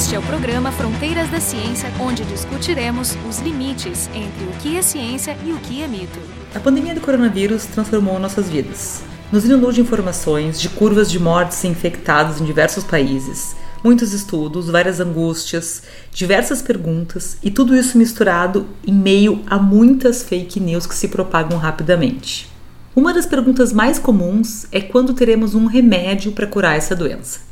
Este é o programa Fronteiras da Ciência, onde discutiremos os limites entre o que é ciência e o que é mito. A pandemia do coronavírus transformou nossas vidas. Nos inundou de informações, de curvas de mortes e infectados em diversos países, muitos estudos, várias angústias, diversas perguntas e tudo isso misturado em meio a muitas fake news que se propagam rapidamente. Uma das perguntas mais comuns é quando teremos um remédio para curar essa doença.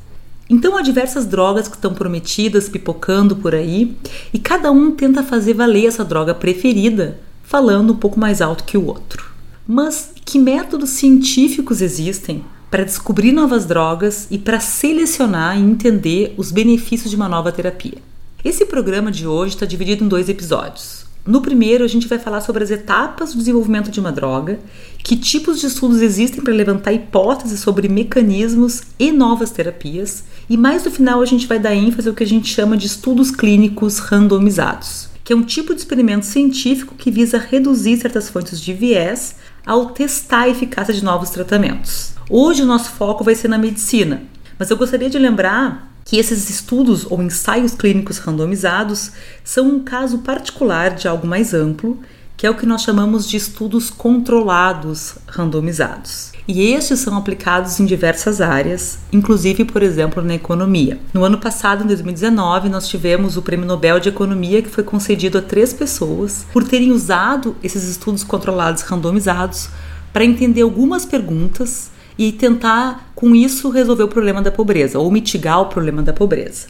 Então há diversas drogas que estão prometidas, pipocando por aí, e cada um tenta fazer valer essa droga preferida, falando um pouco mais alto que o outro. Mas que métodos científicos existem para descobrir novas drogas e para selecionar e entender os benefícios de uma nova terapia? Esse programa de hoje está dividido em dois episódios. No primeiro, a gente vai falar sobre as etapas do desenvolvimento de uma droga, que tipos de estudos existem para levantar hipóteses sobre mecanismos e novas terapias, e mais no final a gente vai dar ênfase ao que a gente chama de estudos clínicos randomizados, que é um tipo de experimento científico que visa reduzir certas fontes de viés ao testar a eficácia de novos tratamentos. Hoje o nosso foco vai ser na medicina, mas eu gostaria de lembrar que esses estudos ou ensaios clínicos randomizados são um caso particular de algo mais amplo, que é o que nós chamamos de estudos controlados randomizados. E estes são aplicados em diversas áreas, inclusive, por exemplo, na economia. No ano passado, em 2019, nós tivemos o Prêmio Nobel de Economia que foi concedido a três pessoas por terem usado esses estudos controlados randomizados para entender algumas perguntas e tentar, com isso, resolver o problema da pobreza ou mitigar o problema da pobreza.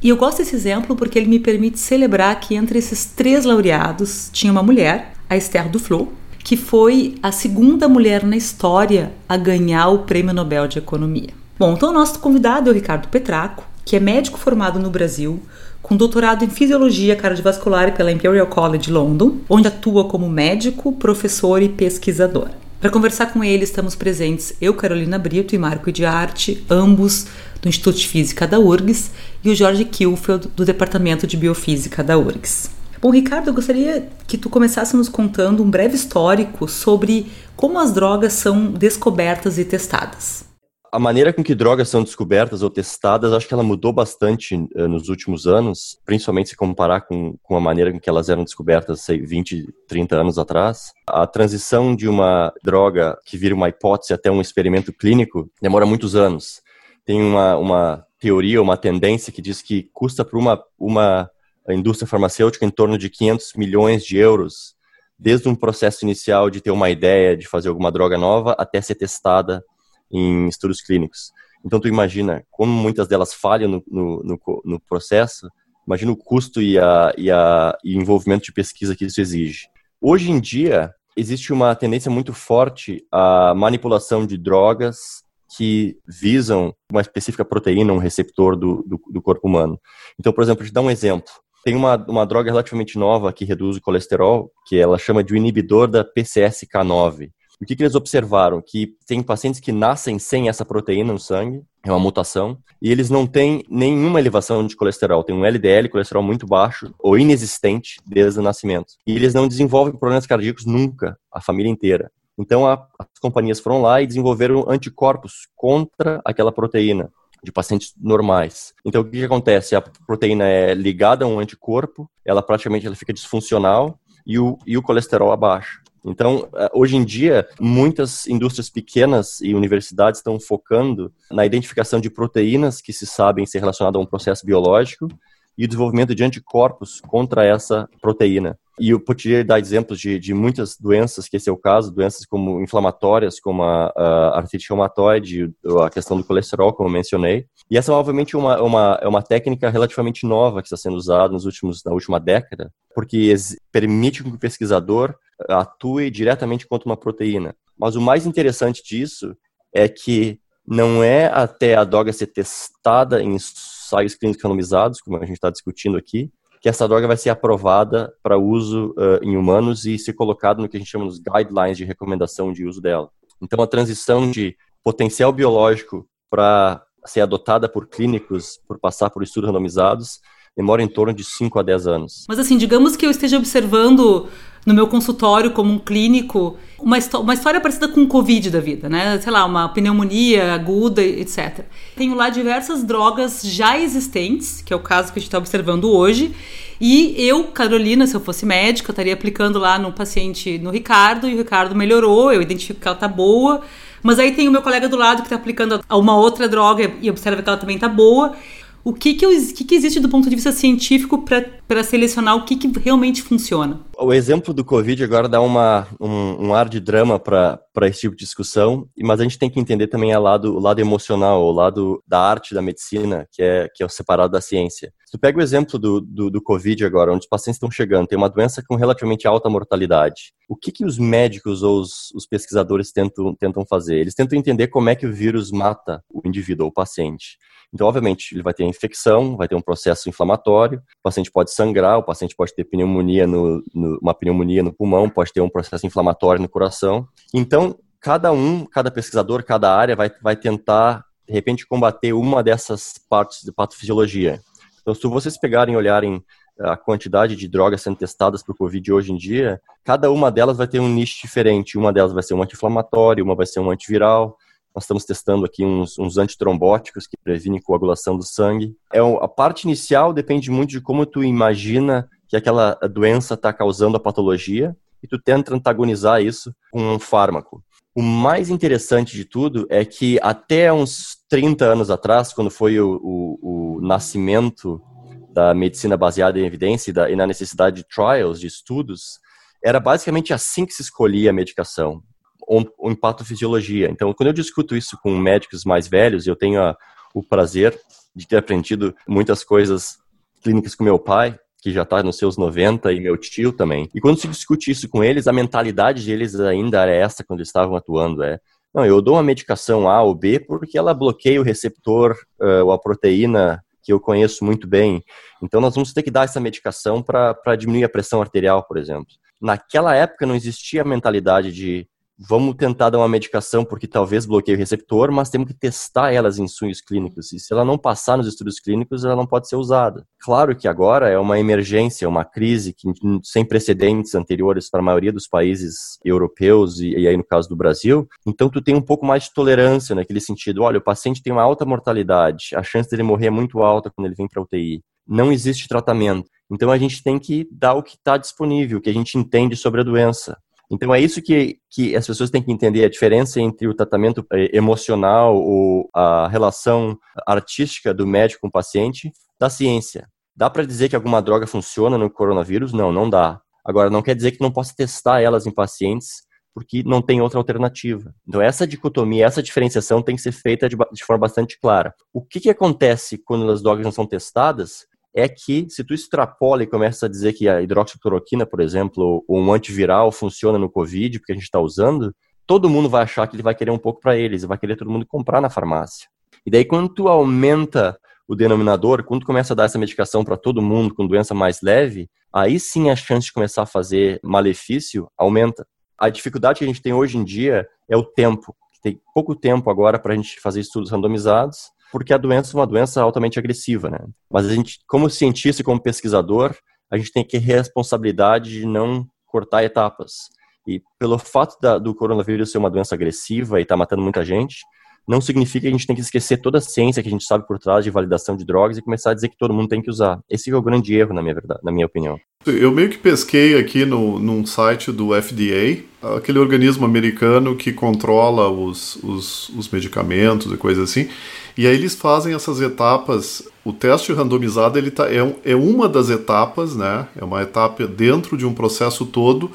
E eu gosto desse exemplo porque ele me permite celebrar que entre esses três laureados tinha uma mulher, a Esther Duflo, que foi a segunda mulher na história a ganhar o Prêmio Nobel de Economia. Bom, então o nosso convidado é o Ricardo Petraco, que é médico formado no Brasil, com doutorado em Fisiologia Cardiovascular pela Imperial College London, onde atua como médico, professor e pesquisador. Para conversar com ele, estamos presentes eu, Carolina Brito e Marco de Arte, ambos do Instituto de Física da URGS, e o Jorge Kilfeld, do Departamento de Biofísica da URGS. Bom, Ricardo, eu gostaria que tu começasse nos contando um breve histórico sobre como as drogas são descobertas e testadas a maneira com que drogas são descobertas ou testadas, acho que ela mudou bastante uh, nos últimos anos, principalmente se comparar com, com a maneira com que elas eram descobertas, sei, 20, 30 anos atrás. A transição de uma droga que vira uma hipótese até um experimento clínico demora muitos anos. Tem uma, uma teoria, uma tendência que diz que custa para uma, uma indústria farmacêutica em torno de 500 milhões de euros, desde um processo inicial de ter uma ideia de fazer alguma droga nova até ser testada em estudos clínicos. Então, tu imagina como muitas delas falham no, no, no, no processo, imagina o custo e, a, e, a, e envolvimento de pesquisa que isso exige. Hoje em dia, existe uma tendência muito forte à manipulação de drogas que visam uma específica proteína, um receptor do, do, do corpo humano. Então, por exemplo, te dar um exemplo. Tem uma, uma droga relativamente nova que reduz o colesterol, que ela chama de inibidor da PCSK9. O que, que eles observaram? Que tem pacientes que nascem sem essa proteína no sangue, é uma mutação, e eles não têm nenhuma elevação de colesterol, tem um LDL, colesterol muito baixo ou inexistente desde o nascimento. E eles não desenvolvem problemas cardíacos nunca, a família inteira. Então a, as companhias foram lá e desenvolveram anticorpos contra aquela proteína de pacientes normais. Então o que, que acontece? A proteína é ligada a um anticorpo, ela praticamente ela fica disfuncional e o, e o colesterol abaixo. Então, eh, hoje em dia, muitas indústrias pequenas e universidades estão focando na identificação de proteínas que se sabem ser relacionadas a um processo biológico e o desenvolvimento de anticorpos contra essa proteína. E eu poderia dar exemplos de, de muitas doenças, que esse é o caso, doenças como inflamatórias, como a, a artrite reumatoide, a questão do colesterol, como eu mencionei. E essa é, obviamente, uma, uma, é uma técnica relativamente nova que está sendo usada nos últimos, na última década, porque permite que o pesquisador atue diretamente contra uma proteína. Mas o mais interessante disso é que não é até a droga ser testada em ensaios clínicos randomizados, como a gente está discutindo aqui, que essa droga vai ser aprovada para uso uh, em humanos e ser colocada no que a gente chama de guidelines de recomendação de uso dela. Então, a transição de potencial biológico para ser adotada por clínicos, por passar por estudos randomizados, demora em torno de 5 a 10 anos. Mas assim, digamos que eu esteja observando no meu consultório como um clínico uma, uma história parecida com o Covid da vida, né? Sei lá, uma pneumonia aguda, etc. Tenho lá diversas drogas já existentes, que é o caso que a gente está observando hoje, e eu, Carolina, se eu fosse médica, eu estaria aplicando lá no paciente, no Ricardo, e o Ricardo melhorou, eu identifico que ela tá boa, mas aí tem o meu colega do lado que está aplicando uma outra droga e observa que ela também tá boa. O que, que, que, que existe do ponto de vista científico para selecionar o que, que realmente funciona? O exemplo do Covid agora dá uma, um, um ar de drama para esse tipo de discussão, mas a gente tem que entender também a lado, o lado emocional, o lado da arte da medicina, que é, que é separado da ciência. Se tu pega o exemplo do, do, do Covid agora, onde os pacientes estão chegando, tem uma doença com relativamente alta mortalidade. O que, que os médicos ou os, os pesquisadores tentam, tentam fazer? Eles tentam entender como é que o vírus mata o indivíduo ou o paciente. Então, obviamente, ele vai ter infecção, vai ter um processo inflamatório, o paciente pode sangrar, o paciente pode ter pneumonia no, no, uma pneumonia no pulmão, pode ter um processo inflamatório no coração. Então, cada um, cada pesquisador, cada área vai, vai tentar, de repente, combater uma dessas partes de patofisiologia. Então, se vocês pegarem e olharem a quantidade de drogas sendo testadas para o Covid hoje em dia, cada uma delas vai ter um nicho diferente. Uma delas vai ser um anti-inflamatório, uma vai ser um antiviral, nós estamos testando aqui uns, uns antitrombóticos que previnem coagulação do sangue. É, a parte inicial depende muito de como tu imagina que aquela doença está causando a patologia e tu tenta antagonizar isso com um fármaco. O mais interessante de tudo é que até uns 30 anos atrás, quando foi o, o, o nascimento da medicina baseada em evidência e, da, e na necessidade de trials, de estudos, era basicamente assim que se escolhia a medicação ou, ou em patofisiologia. Então, quando eu discuto isso com médicos mais velhos, eu tenho a, o prazer de ter aprendido muitas coisas clínicas com meu pai, que já está nos seus 90, e meu tio também. E quando se discute isso com eles, a mentalidade deles ainda era essa quando estavam atuando, é não, eu dou uma medicação A ou B porque ela bloqueia o receptor uh, ou a proteína que eu conheço muito bem. Então nós vamos ter que dar essa medicação para diminuir a pressão arterial, por exemplo. Naquela época não existia a mentalidade de vamos tentar dar uma medicação porque talvez bloqueie o receptor, mas temos que testar elas em sonhos clínicos. E se ela não passar nos estudos clínicos, ela não pode ser usada. Claro que agora é uma emergência, uma crise que, sem precedentes anteriores para a maioria dos países europeus e, e aí no caso do Brasil. Então tu tem um pouco mais de tolerância naquele sentido. Olha, o paciente tem uma alta mortalidade, a chance dele morrer é muito alta quando ele vem para UTI. Não existe tratamento. Então a gente tem que dar o que está disponível, o que a gente entende sobre a doença. Então é isso que, que as pessoas têm que entender a diferença entre o tratamento eh, emocional ou a relação artística do médico com o paciente da ciência. Dá para dizer que alguma droga funciona no coronavírus? Não, não dá. Agora, não quer dizer que não possa testar elas em pacientes porque não tem outra alternativa. Então, essa dicotomia, essa diferenciação tem que ser feita de, de forma bastante clara. O que, que acontece quando as drogas não são testadas? É que se tu extrapola e começa a dizer que a hidroxicloroquina, por exemplo, ou um antiviral funciona no Covid, porque a gente está usando, todo mundo vai achar que ele vai querer um pouco para eles, vai querer todo mundo comprar na farmácia. E daí quando tu aumenta o denominador, quando tu começa a dar essa medicação para todo mundo com doença mais leve, aí sim a chance de começar a fazer malefício aumenta. A dificuldade que a gente tem hoje em dia é o tempo. Tem pouco tempo agora para a gente fazer estudos randomizados porque a doença é uma doença altamente agressiva, né? Mas a gente, como cientista e como pesquisador, a gente tem que responsabilidade de não cortar etapas. E pelo fato da, do coronavírus ser uma doença agressiva e estar tá matando muita gente, não significa que a gente tem que esquecer toda a ciência que a gente sabe por trás de validação de drogas e começar a dizer que todo mundo tem que usar. Esse é o grande erro, na minha, verdade, na minha opinião. Eu meio que pesquei aqui no, num site do FDA, aquele organismo americano que controla os, os, os medicamentos e coisas assim, e aí eles fazem essas etapas. O teste randomizado ele tá, é, é uma das etapas, né? É uma etapa dentro de um processo todo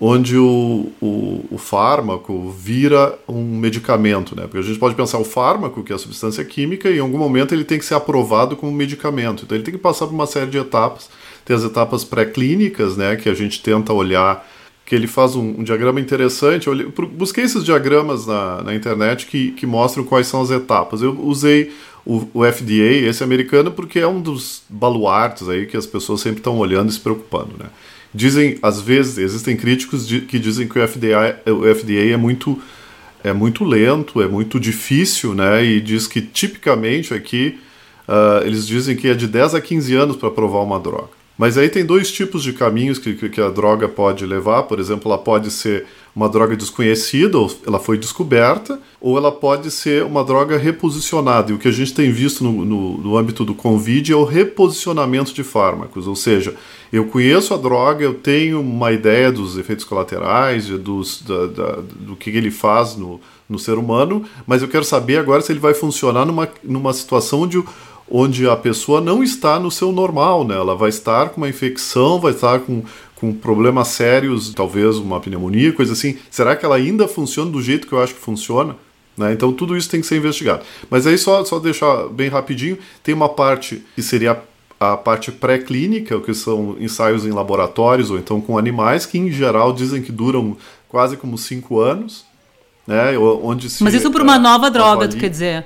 onde o, o, o, fármaco vira um medicamento, né? Porque a gente pode pensar o fármaco, que é a substância química, e em algum momento ele tem que ser aprovado como medicamento. Então ele tem que passar por uma série de etapas. Tem as etapas pré-clínicas, né? Que a gente tenta olhar, que ele faz um, um diagrama interessante. Eu busquei esses diagramas na, na internet que, que mostram quais são as etapas. Eu usei o, o FDA, esse americano, porque é um dos baluartes aí que as pessoas sempre estão olhando e se preocupando, né? Dizem, às vezes, existem críticos de, que dizem que o FDA, o FDA é muito é muito lento, é muito difícil, né? E diz que tipicamente aqui uh, eles dizem que é de 10 a 15 anos para provar uma droga. Mas aí tem dois tipos de caminhos que, que a droga pode levar. Por exemplo, ela pode ser uma droga desconhecida, ou ela foi descoberta, ou ela pode ser uma droga reposicionada. E o que a gente tem visto no, no, no âmbito do Covid é o reposicionamento de fármacos. Ou seja, eu conheço a droga, eu tenho uma ideia dos efeitos colaterais, dos, da, da, do que ele faz no, no ser humano, mas eu quero saber agora se ele vai funcionar numa, numa situação onde onde a pessoa não está no seu normal, né? Ela vai estar com uma infecção, vai estar com, com problemas sérios, talvez uma pneumonia, coisa assim. Será que ela ainda funciona do jeito que eu acho que funciona? Né? Então tudo isso tem que ser investigado. Mas aí só, só deixar bem rapidinho, tem uma parte que seria a parte pré-clínica, que são ensaios em laboratórios ou então com animais, que em geral dizem que duram quase como cinco anos. Né? Onde se, Mas isso por uma nova droga, tu quer dizer?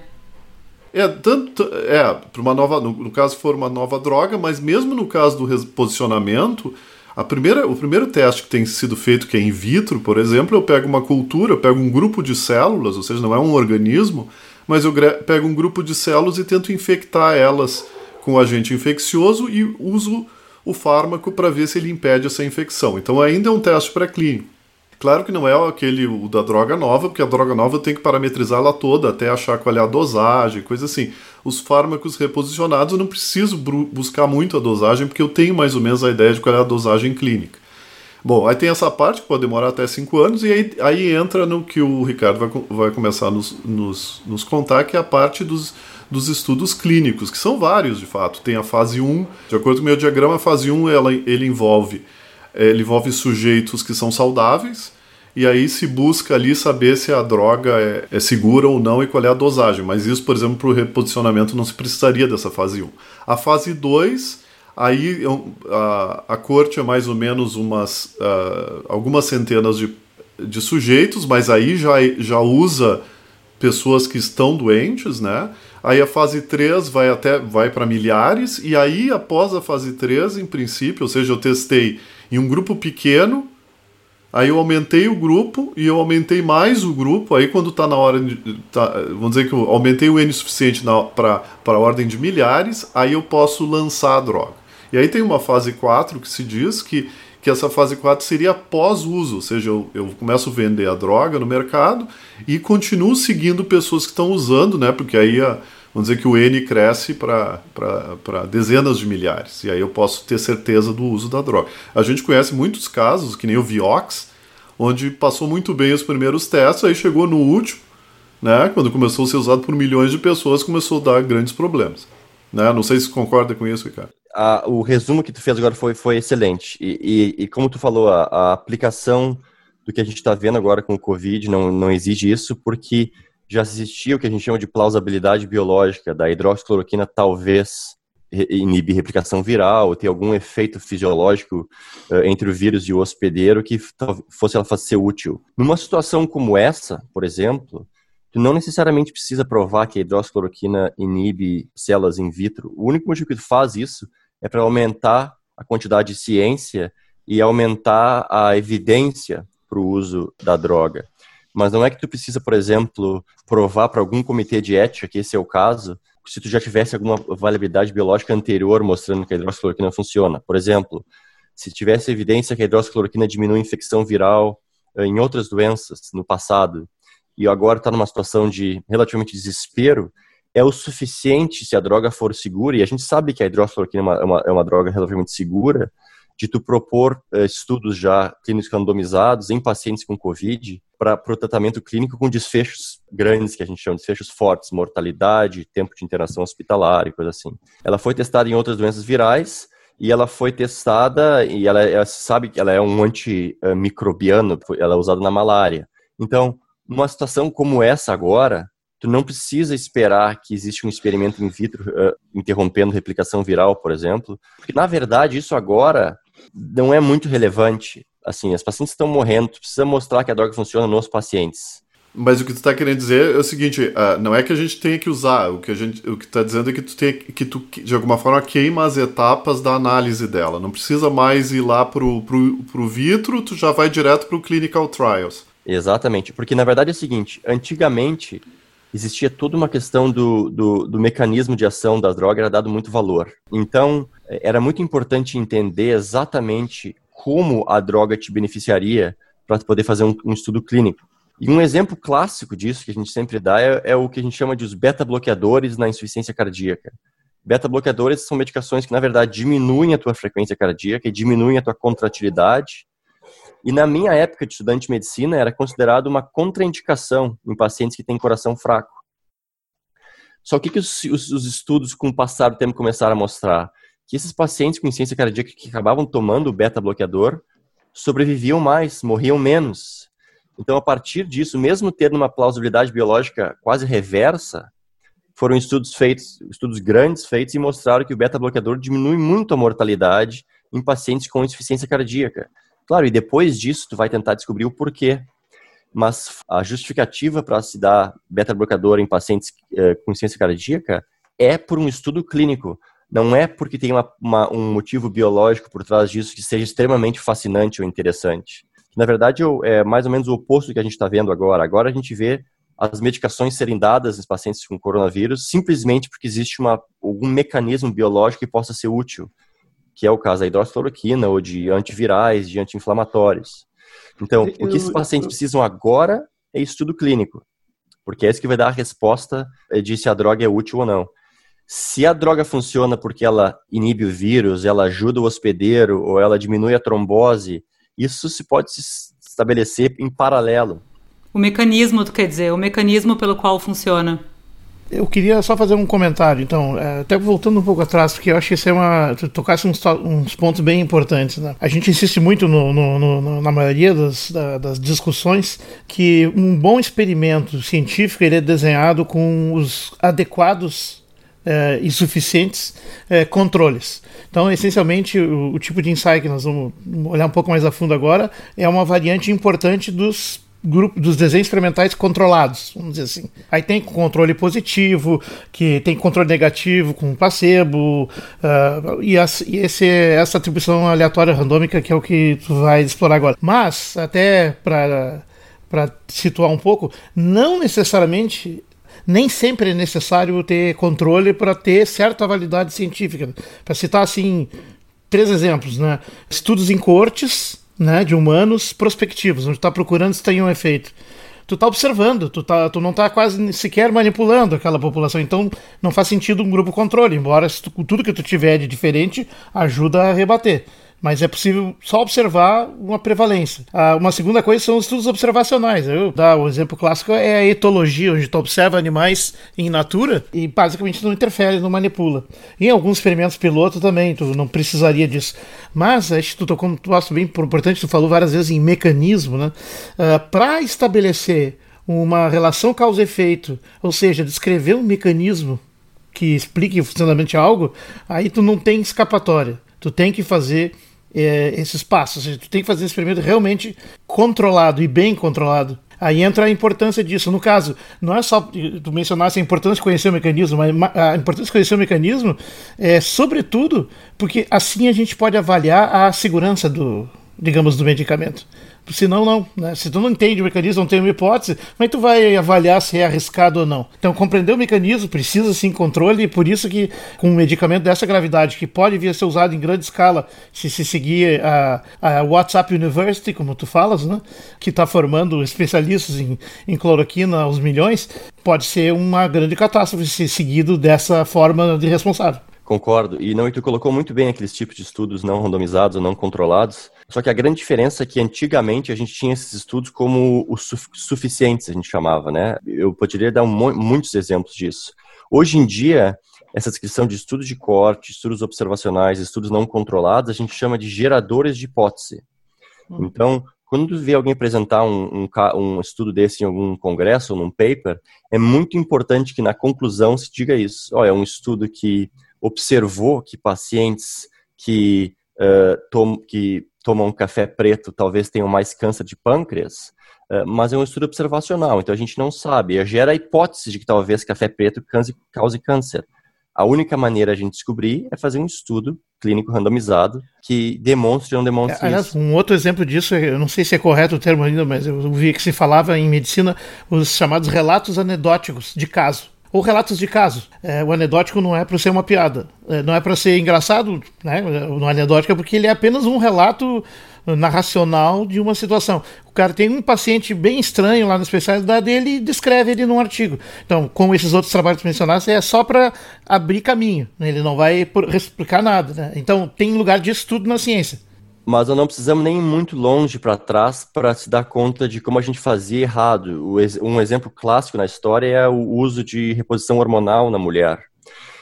É, tanto, é, para uma nova, no, no, caso for uma nova droga, mas mesmo no caso do reposicionamento, a primeira, o primeiro teste que tem sido feito, que é in vitro, por exemplo, eu pego uma cultura, eu pego um grupo de células, ou seja, não é um organismo, mas eu pego um grupo de células e tento infectar elas com agente infeccioso e uso o fármaco para ver se ele impede essa infecção. Então ainda é um teste pré-clínico. Claro que não é aquele o da droga nova, porque a droga nova tenho que parametrizar ela toda até achar qual é a dosagem, coisa assim. Os fármacos reposicionados eu não preciso buscar muito a dosagem, porque eu tenho mais ou menos a ideia de qual é a dosagem clínica. Bom, aí tem essa parte que pode demorar até 5 anos, e aí, aí entra no que o Ricardo vai, vai começar a nos, nos, nos contar, que é a parte dos, dos estudos clínicos, que são vários de fato. Tem a fase 1, de acordo com o meu diagrama, a fase 1 ela, ele envolve ele envolve sujeitos que são saudáveis, e aí se busca ali saber se a droga é, é segura ou não e qual é a dosagem. Mas isso, por exemplo, para o reposicionamento não se precisaria dessa fase 1. A fase 2, aí a, a corte é mais ou menos umas uh, algumas centenas de, de sujeitos, mas aí já, já usa pessoas que estão doentes, né? Aí a fase 3 vai até vai para milhares e aí após a fase 3, em princípio, ou seja, eu testei em um grupo pequeno. Aí eu aumentei o grupo e eu aumentei mais o grupo. Aí quando está na hora de. Tá, vamos dizer que eu aumentei o N suficiente para a ordem de milhares, aí eu posso lançar a droga. E aí tem uma fase 4 que se diz que, que essa fase 4 seria pós-uso, ou seja, eu, eu começo a vender a droga no mercado e continuo seguindo pessoas que estão usando, né? Porque aí a, vamos dizer que o N cresce para dezenas de milhares, e aí eu posso ter certeza do uso da droga. A gente conhece muitos casos, que nem o Vioxx, onde passou muito bem os primeiros testes, aí chegou no último, né, quando começou a ser usado por milhões de pessoas, começou a dar grandes problemas. Né? Não sei se concorda com isso, Ricardo. Ah, o resumo que tu fez agora foi, foi excelente. E, e, e como tu falou, a, a aplicação do que a gente está vendo agora com o Covid não, não exige isso, porque já existia o que a gente chama de plausibilidade biológica da hidroxicloroquina talvez inibir replicação viral, ou ter algum efeito fisiológico uh, entre o vírus e o hospedeiro que fosse ela ser útil. Numa situação como essa, por exemplo, tu não necessariamente precisa provar que a hidroxicloroquina inibe células in vitro. O único motivo que tu faz isso é para aumentar a quantidade de ciência e aumentar a evidência para o uso da droga mas não é que tu precisa, por exemplo, provar para algum comitê de ética que esse é o caso, se tu já tivesse alguma validade biológica anterior mostrando que a hidroxicloroquina funciona. Por exemplo, se tivesse evidência que a hidroxicloroquina diminui a infecção viral eh, em outras doenças no passado, e agora está numa situação de relativamente desespero, é o suficiente se a droga for segura, e a gente sabe que a hidroxicloroquina é uma, é uma, é droga relativamente segura, de tu propor uh, estudos já clínicos randomizados em pacientes com Covid para o tratamento clínico com desfechos grandes, que a gente chama de desfechos fortes, mortalidade, tempo de internação hospitalar e coisa assim. Ela foi testada em outras doenças virais e ela foi testada e ela, ela sabe que ela é um antimicrobiano, ela é usada na malária. Então, numa situação como essa agora, tu não precisa esperar que exista um experimento in vitro uh, interrompendo replicação viral, por exemplo, porque na verdade isso agora não é muito relevante. Assim, as pacientes estão morrendo, tu precisa mostrar que a droga funciona nos pacientes. Mas o que tu está querendo dizer é o seguinte, uh, não é que a gente tenha que usar, o que a gente, o que está dizendo é que tu tem que tu de alguma forma queima as etapas da análise dela. Não precisa mais ir lá pro pro, pro vitro, tu já vai direto pro clinical trials. Exatamente, porque na verdade é o seguinte, antigamente existia toda uma questão do, do, do mecanismo de ação da droga, era dado muito valor. Então, era muito importante entender exatamente como a droga te beneficiaria para poder fazer um, um, estudo clínico. E um exemplo clássico disso que a gente sempre dá é, é o que a gente chama de os beta-bloqueadores na insuficiência cardíaca. Beta-bloqueadores são medicações que, na verdade, diminuem a tua frequência cardíaca e diminuem a tua contratilidade. E na minha época de estudante de medicina, era considerado uma contraindicação em pacientes que têm coração fraco. Só que, que os, os, os estudos, com o passar do tempo, começaram a mostrar? Que esses pacientes com insuficiência cardíaca que acabavam tomando o beta-bloqueador sobreviviam mais, morriam menos. Então, a partir disso, mesmo tendo uma plausibilidade biológica quase reversa, foram estudos feitos, estudos grandes feitos e mostraram que o beta-bloqueador diminui muito a mortalidade em pacientes com insuficiência cardíaca. Claro, e depois disso tu vai tentar descobrir o porquê. Mas a justificativa para se dar beta-bloqueador em pacientes eh, com insuficiência cardíaca é por um estudo clínico. Não é porque tem uma, uma, um motivo biológico por trás disso que seja extremamente fascinante ou interessante. Na verdade, é mais ou menos o oposto do que a gente está vendo agora. Agora a gente vê as medicações serem dadas nos pacientes com coronavírus simplesmente porque existe uma, algum mecanismo biológico que possa ser útil, que é o caso da hidroxicloroquina ou de antivirais, de anti-inflamatórios. Então, eu, o que esses pacientes eu... precisam agora é estudo clínico, porque é isso que vai dar a resposta de se a droga é útil ou não. Se a droga funciona porque ela inibe o vírus, ela ajuda o hospedeiro ou ela diminui a trombose, isso se pode se estabelecer em paralelo. O mecanismo, tu quer dizer, o mecanismo pelo qual funciona. Eu queria só fazer um comentário, então, é, até voltando um pouco atrás, porque eu acho que isso é uma. Tu tocasse uns, uns pontos bem importantes. Né? A gente insiste muito no, no, no, na maioria das, das, discussões que um bom experimento científico ele é desenhado com os adequados é, e suficientes é, controles. Então, essencialmente, o, o tipo de insight que nós vamos olhar um pouco mais a fundo agora é uma variante importante dos grupo dos desenhos experimentais controlados, vamos dizer assim. Aí tem controle positivo, que tem controle negativo com placebo, uh, e, as, e esse, essa atribuição aleatória randômica que é o que tu vai explorar agora. Mas, até para situar um pouco, não necessariamente nem sempre é necessário ter controle para ter certa validade científica. Para citar assim três exemplos, né? Estudos em cortes né, de humanos prospectivos, onde está procurando se tem um efeito. Tu está observando, tu, tá, tu não está quase sequer manipulando aquela população, então não faz sentido um grupo controle, embora tu, tudo que tu tiver de diferente ajuda a rebater mas é possível só observar uma prevalência. Ah, uma segunda coisa são os estudos observacionais. Eu dar o exemplo clássico é a etologia, onde tu observa animais em natura e basicamente não interfere, não manipula. Em alguns experimentos piloto também, tu não precisaria disso. Mas acho que tu tocou, acho bem importante, tu falou várias vezes em mecanismo, né? Ah, Para estabelecer uma relação causa-efeito, ou seja, descrever um mecanismo que explique de algo, aí tu não tem escapatória. Tu tem que fazer é, esses passos. Ou seja, tu tem que fazer esse experimento realmente controlado e bem controlado. Aí entra a importância disso. No caso, não é só tu mencionasse a importância de conhecer o mecanismo, mas a importância de conhecer o mecanismo é, sobretudo, porque assim a gente pode avaliar a segurança do, digamos, do medicamento. Senão, não. Né? Se tu não entende o mecanismo, não tem uma hipótese, que tu vai avaliar se é arriscado ou não? Então, compreender o mecanismo precisa sim controle, e por isso que com um medicamento dessa gravidade, que pode vir a ser usado em grande escala, se se seguir a, a WhatsApp University, como tu falas, né? que está formando especialistas em, em cloroquina aos milhões, pode ser uma grande catástrofe se seguido dessa forma de responsável. Concordo. E não, e tu colocou muito bem aqueles tipos de estudos não randomizados ou não controlados. Só que a grande diferença é que antigamente a gente tinha esses estudos como os suficientes, a gente chamava, né? Eu poderia dar um, muitos exemplos disso. Hoje em dia, essa descrição de estudos de corte, estudos observacionais, estudos não controlados, a gente chama de geradores de hipótese. Hum. Então, quando tu vê alguém apresentar um, um, um, estudo desse em algum congresso ou num paper, é muito importante que na conclusão se diga isso. Olha, é um estudo que observou que pacientes que, uh, tom, que tomam café preto talvez tenham mais câncer de pâncreas, uh, mas é um estudo observacional, então a gente não sabe. Gera a hipótese de que talvez café preto cause, câncer. A única maneira a gente descobrir é fazer um estudo clínico randomizado que demonstre ou não demonstre Aliás, isso. um outro exemplo disso, eu não sei se é correto o termo ainda, mas eu vi que se falava em medicina os chamados relatos anedóticos de caso ou relatos de casos. É, o anedótico não é para ser uma piada, é, não é para ser engraçado, né? No anedótico é porque ele é apenas um relato narracional de uma situação. O cara tem um paciente bem estranho lá na especialidade dele e descreve ele num artigo. Então, como esses outros trabalhos mencionados, é só para abrir caminho, né? ele não vai explicar nada. Né? Então, tem lugar de estudo na ciência mas não precisamos nem muito longe para trás para se dar conta de como a gente fazia errado. Um exemplo clássico na história é o uso de reposição hormonal na mulher.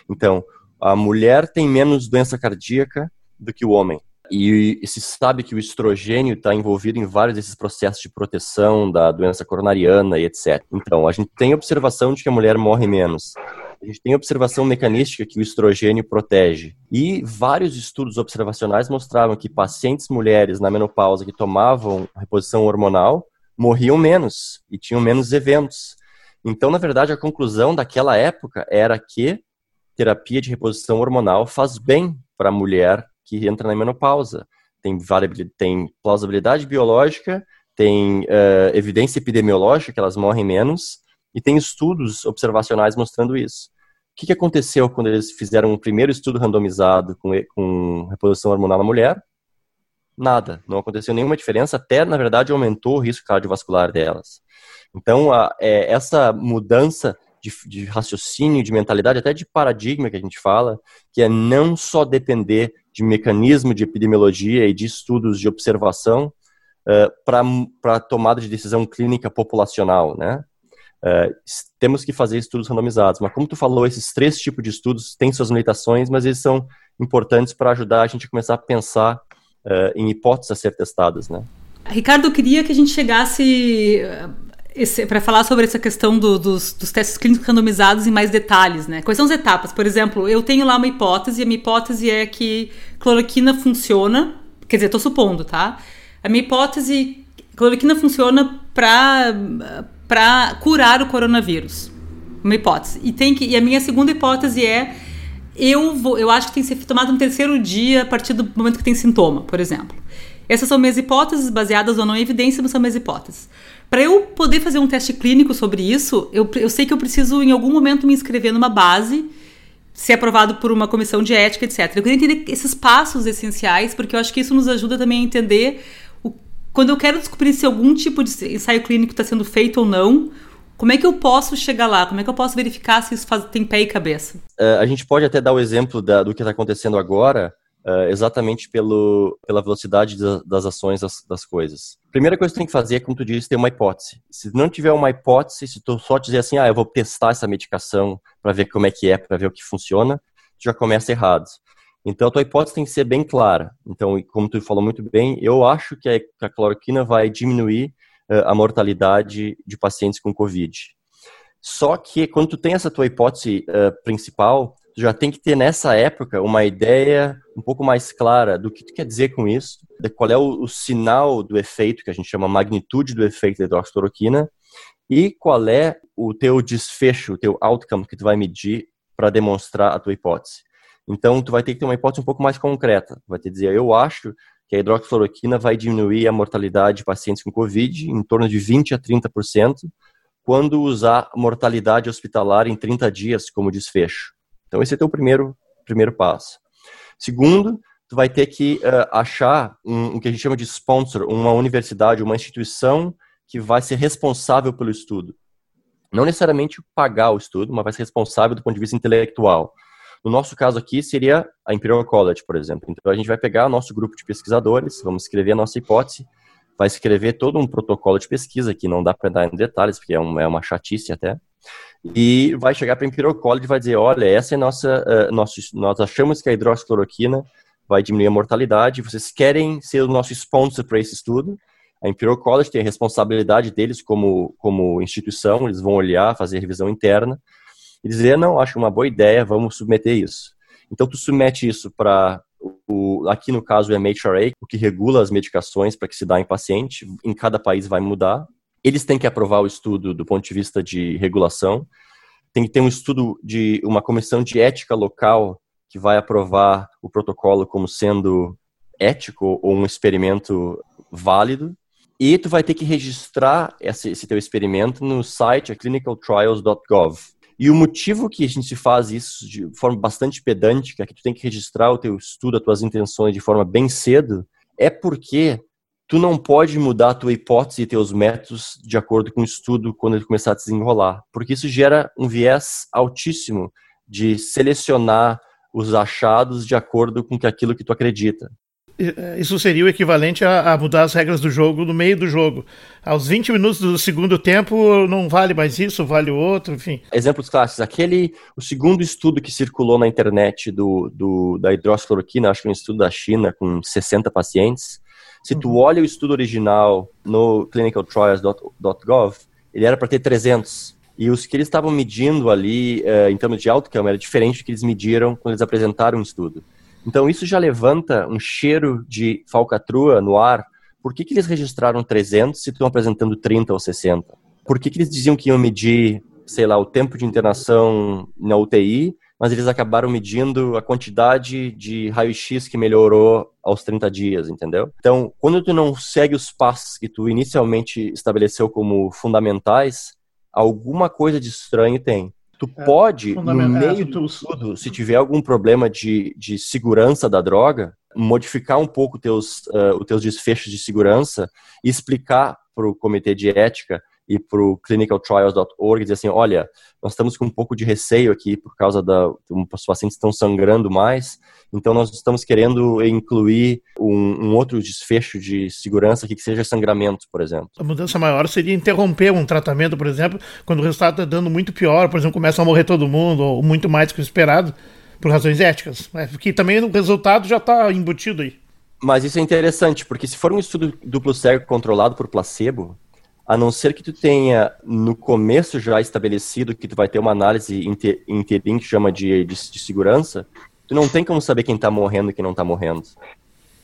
Então, a mulher tem menos doença cardíaca do que o homem. E se sabe que o estrogênio está envolvido em vários desses processos de proteção da doença coronariana e etc. Então, a gente tem observação de que a mulher morre menos. A gente tem observação mecanística que o estrogênio protege. E vários estudos observacionais mostravam que pacientes mulheres na menopausa que tomavam reposição hormonal morriam menos e tinham menos eventos. Então, na verdade, a conclusão daquela época era que terapia de reposição hormonal faz bem para a mulher que entra na menopausa. Tem, tem plausibilidade biológica, tem uh, evidência epidemiológica que elas morrem menos, e tem estudos observacionais mostrando isso. O que, que aconteceu quando eles fizeram um primeiro estudo randomizado com, com reposição hormonal na mulher? Nada, não aconteceu nenhuma diferença, até na verdade aumentou o risco cardiovascular delas. Então, a, é, essa mudança de, de, raciocínio, de mentalidade, até de paradigma que a gente fala, que é não só depender de mecanismo de epidemiologia e de estudos de observação uh, para tomada de decisão clínica populacional, né? Uh, temos que fazer estudos randomizados. Mas como tu falou, esses três tipos de estudos têm suas limitações, mas eles são importantes para ajudar a gente a começar a pensar uh, em hipóteses a ser testadas, né? Ricardo, eu queria que a gente chegasse eh, para falar sobre essa questão do, dos, dos, testes clínicos randomizados em mais detalhes, né? Quais são as etapas? Por exemplo, eu tenho lá uma hipótese, a minha hipótese é que cloroquina funciona, quer dizer, estou supondo, tá? A minha hipótese, cloroquina funciona para para curar o coronavírus. Uma hipótese. E, tem que, e a minha segunda hipótese é eu, vou, eu acho que tem que ser tomado no terceiro dia a partir do momento que tem sintoma, por exemplo. Essas são minhas hipóteses, baseadas ou não em evidência, mas são minhas hipóteses. Para eu poder fazer um teste clínico sobre isso, eu, eu sei que eu preciso, em algum momento, me inscrever numa base, ser aprovado por uma comissão de ética, etc. Eu queria entender esses passos essenciais, porque eu acho que isso nos ajuda também a entender quando eu quero descobrir se algum tipo de ensaio clínico está sendo feito ou não, como é que eu posso chegar lá? Como é que eu posso verificar se isso faz, tem pé e cabeça? Uh, a gente pode até dar o exemplo da, do que está acontecendo agora, uh, exatamente pelo, pela velocidade da, das ações das, das, coisas. Primeira coisa que tem que fazer é, como tu disse, ter uma hipótese. Se não tiver uma hipótese, se tu só dizer assim, ah, eu vou testar essa medicação para ver como é que é, para ver o que funciona, tu já começa errado. Então, a tua hipótese tem que ser bem clara. Então, como tu falou muito bem, eu acho que a cloroquina vai diminuir uh, a mortalidade de pacientes com Covid. Só que, quando tu tem essa tua hipótese uh, principal, tu já tem que ter nessa época uma ideia um pouco mais clara do que tu quer dizer com isso, de qual é o, o sinal do efeito, que a gente chama magnitude do efeito da hidroxicloroquina, e qual é o teu desfecho, o teu outcome que tu vai medir para demonstrar a tua hipótese. Então, tu vai ter que ter uma hipótese um pouco mais concreta. Vai ter que dizer, eu acho que a hidroxicloroquina vai diminuir a mortalidade de pacientes com COVID em torno de 20 a 30%, quando usar mortalidade hospitalar em 30 dias como desfecho. Então, esse é o teu primeiro, primeiro passo. Segundo, tu vai ter que uh, achar um, o que a gente chama de sponsor, uma universidade, uma instituição que vai ser responsável pelo estudo. Não necessariamente pagar o estudo, mas vai ser responsável do ponto de vista intelectual. No nosso caso aqui, seria a Imperial College, por exemplo. Então, a gente vai pegar nosso grupo de pesquisadores, vamos escrever a nossa hipótese, vai escrever todo um protocolo de pesquisa, que não dá para dar em detalhes, porque é, um, é uma chatice até, e vai chegar para a Imperial College e vai dizer, olha, essa é nossa, uh, nosso, nós achamos que a hidroxicloroquina vai diminuir a mortalidade, vocês querem ser o nosso sponsor para esse estudo, a Imperial College tem a responsabilidade deles como, como instituição, eles vão olhar, fazer revisão interna, e dizer, não, acho uma boa ideia, vamos submeter isso. Então, tu submete isso para o, aqui no caso é MHRA, o que regula as medicações para que se dá em paciente, em cada país vai mudar. Eles têm que aprovar o estudo do ponto de vista de regulação. Tem que ter um estudo de uma comissão de ética local que vai aprovar o protocolo como sendo ético ou um experimento válido. E tu vai ter que registrar esse, esse teu experimento no site clinicaltrials.gov. E o motivo que a gente faz isso de forma bastante pedântica, que tu tem que registrar o teu estudo, as tuas intenções de forma bem cedo, é porque tu não pode mudar a tua hipótese e teus métodos de acordo com o estudo quando ele começar a desenrolar, porque isso gera um viés altíssimo de selecionar os achados de acordo com aquilo que tu acredita. Eh, isso seria o equivalente a, a, mudar as regras do jogo no meio do jogo. Aos 20 minutos do segundo tempo, não vale mais isso, vale outro, enfim. Exemplos clássicos. Aquele, o segundo estudo que circulou na internet do, do da hidroxicloroquina, acho que é um estudo da China, com 60 pacientes, se tu uhum. olha o estudo original no clinicaltrials.gov, ele era para ter 300. E os que eles estavam medindo ali, uh, em termos de outcome, era diferente do que eles mediram quando eles apresentaram o estudo. Então, isso já levanta um cheiro de falcatrua no ar. Por que, que eles registraram 300 se estão apresentando 30 ou 60? Por que, que eles diziam que iam medir, sei lá, o tempo de internação na UTI mas eles acabaram medindo a quantidade de raio-x que melhorou aos 30 dias, entendeu? Então, quando tu não segue os passos que tu inicialmente estabeleceu como fundamentais, alguma coisa de estranho tem. Tu é, pode, no meio é, do estudo, se tiver algum problema de, de segurança da droga, modificar um pouco teus, uh, os teus desfechos de segurança e explicar para o comitê de ética e para o clinicaltrials.org dizer assim, olha, nós estamos com um pouco de receio aqui por causa da os pacientes estão sangrando mais, então nós estamos querendo incluir um, um outro desfecho de segurança aqui que seja sangramento, por exemplo. A mudança maior seria interromper um tratamento, por exemplo, quando o resultado está dando muito pior, por exemplo, começa a morrer todo mundo ou muito mais do que o esperado por razões éticas, né? porque também o resultado já está embutido aí. Mas isso é interessante, porque se for um estudo duplo cego controlado por placebo, a não ser que tu tenha no começo já estabelecido que tu vai ter uma análise inteirinha que chama de, de, de, segurança, tu não tem como saber quem está morrendo e quem não está morrendo.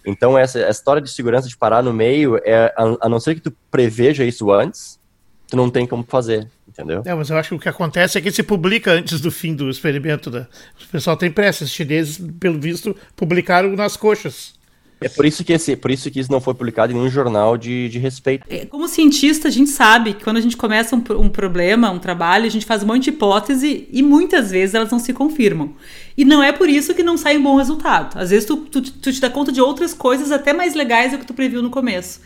Então essa, essa, história de segurança de parar no meio, é, a, a, não ser que tu preveja isso antes, tu não tem como fazer, entendeu? É, mas eu acho que o que acontece é que se publica antes do fim do experimento. Né? O pessoal tem pressa, os chineses, pelo visto, publicaram nas coxas. É por isso que esse, por isso que isso não foi publicado em nenhum jornal de, de respeito. É, como cientista, a gente sabe que quando a gente começa um, um, problema, um trabalho, a gente faz um monte de hipótese e muitas vezes elas não se confirmam. E não é por isso que não sai um bom resultado. Às vezes tu, tu, tu te dá conta de outras coisas até mais legais do que tu previu no começo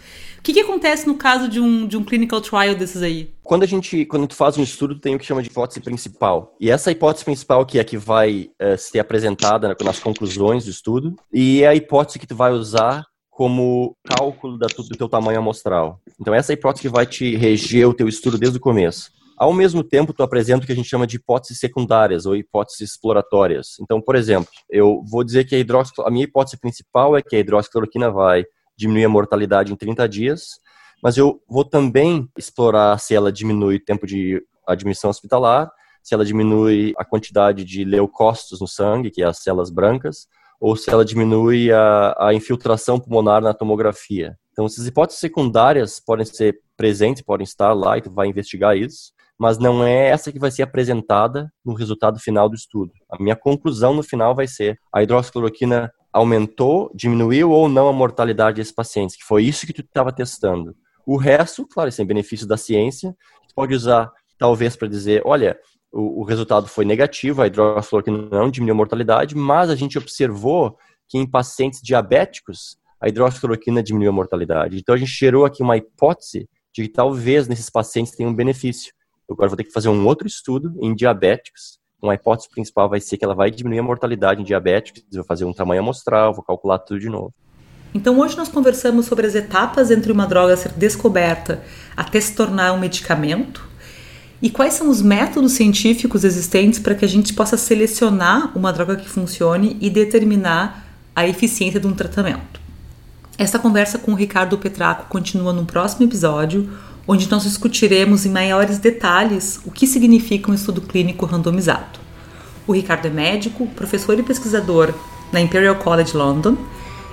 que, que acontece no caso de um, de um clinical trial desses aí? Quando a gente, quando tu faz um estudo, tem o que chama de hipótese principal. E essa hipótese principal que é que vai uh, ser apresentada nas conclusões do estudo, e é a hipótese que tu vai usar como cálculo da, do teu tamanho amostral. Então essa é a hipótese que vai te reger o teu estudo desde o começo. Ao mesmo tempo, tu apresenta o que a gente chama de hipóteses secundárias ou hipóteses exploratórias. Então, por exemplo, eu vou dizer que a, hidroxicloroquina, a minha hipótese principal é que a hidroxicloroquina vai diminuir a mortalidade em 30 dias, mas eu vou também explorar se ela diminui o tempo de admissão hospitalar, se ela diminui a quantidade de leucócitos no sangue, que é as células brancas, ou se ela diminui a, a infiltração pulmonar na tomografia. Então, essas hipóteses secundárias podem ser presentes, podem estar lá e tu vai investigar isso, mas não é essa que vai ser apresentada no resultado final do estudo. A minha conclusão no final vai ser a hidroxicloroquina aumentou, diminuiu ou não a mortalidade desses pacientes, que foi isso que tu estava testando. O resto, claro, isso é benefício da ciência, tu pode usar talvez para dizer, olha, o, o, resultado foi negativo, a hidroxicloroquina não diminuiu a mortalidade, mas a gente observou que em pacientes diabéticos a hidroxicloroquina diminuiu a mortalidade. Então a gente gerou aqui uma hipótese de que talvez nesses pacientes tenha um benefício. Eu agora vou ter que fazer um outro estudo em diabéticos uma hipótese principal vai ser que ela vai diminuir a mortalidade em diabéticos, vou fazer um tamanho amostral, vou calcular tudo de novo. Então hoje nós conversamos sobre as etapas entre uma droga ser descoberta até se tornar um medicamento e quais são os métodos científicos existentes para que a gente possa selecionar uma droga que funcione e determinar a eficiência de um tratamento. Essa conversa com o Ricardo Petraco continua no próximo episódio, onde nós discutiremos em maiores detalhes o que significa um estudo clínico randomizado. O Ricardo é médico, professor e pesquisador na Imperial College London,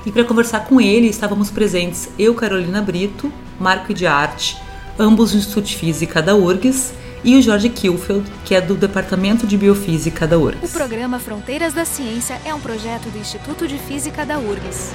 e para conversar com ele estávamos presentes eu, Carolina Brito, Marco de Arte, ambos do Instituto de Física da URGS, e o Jorge Kilfield, que é do Departamento de Biofísica da URGS. O programa Fronteiras da Ciência é um projeto do Instituto de Física da URGS.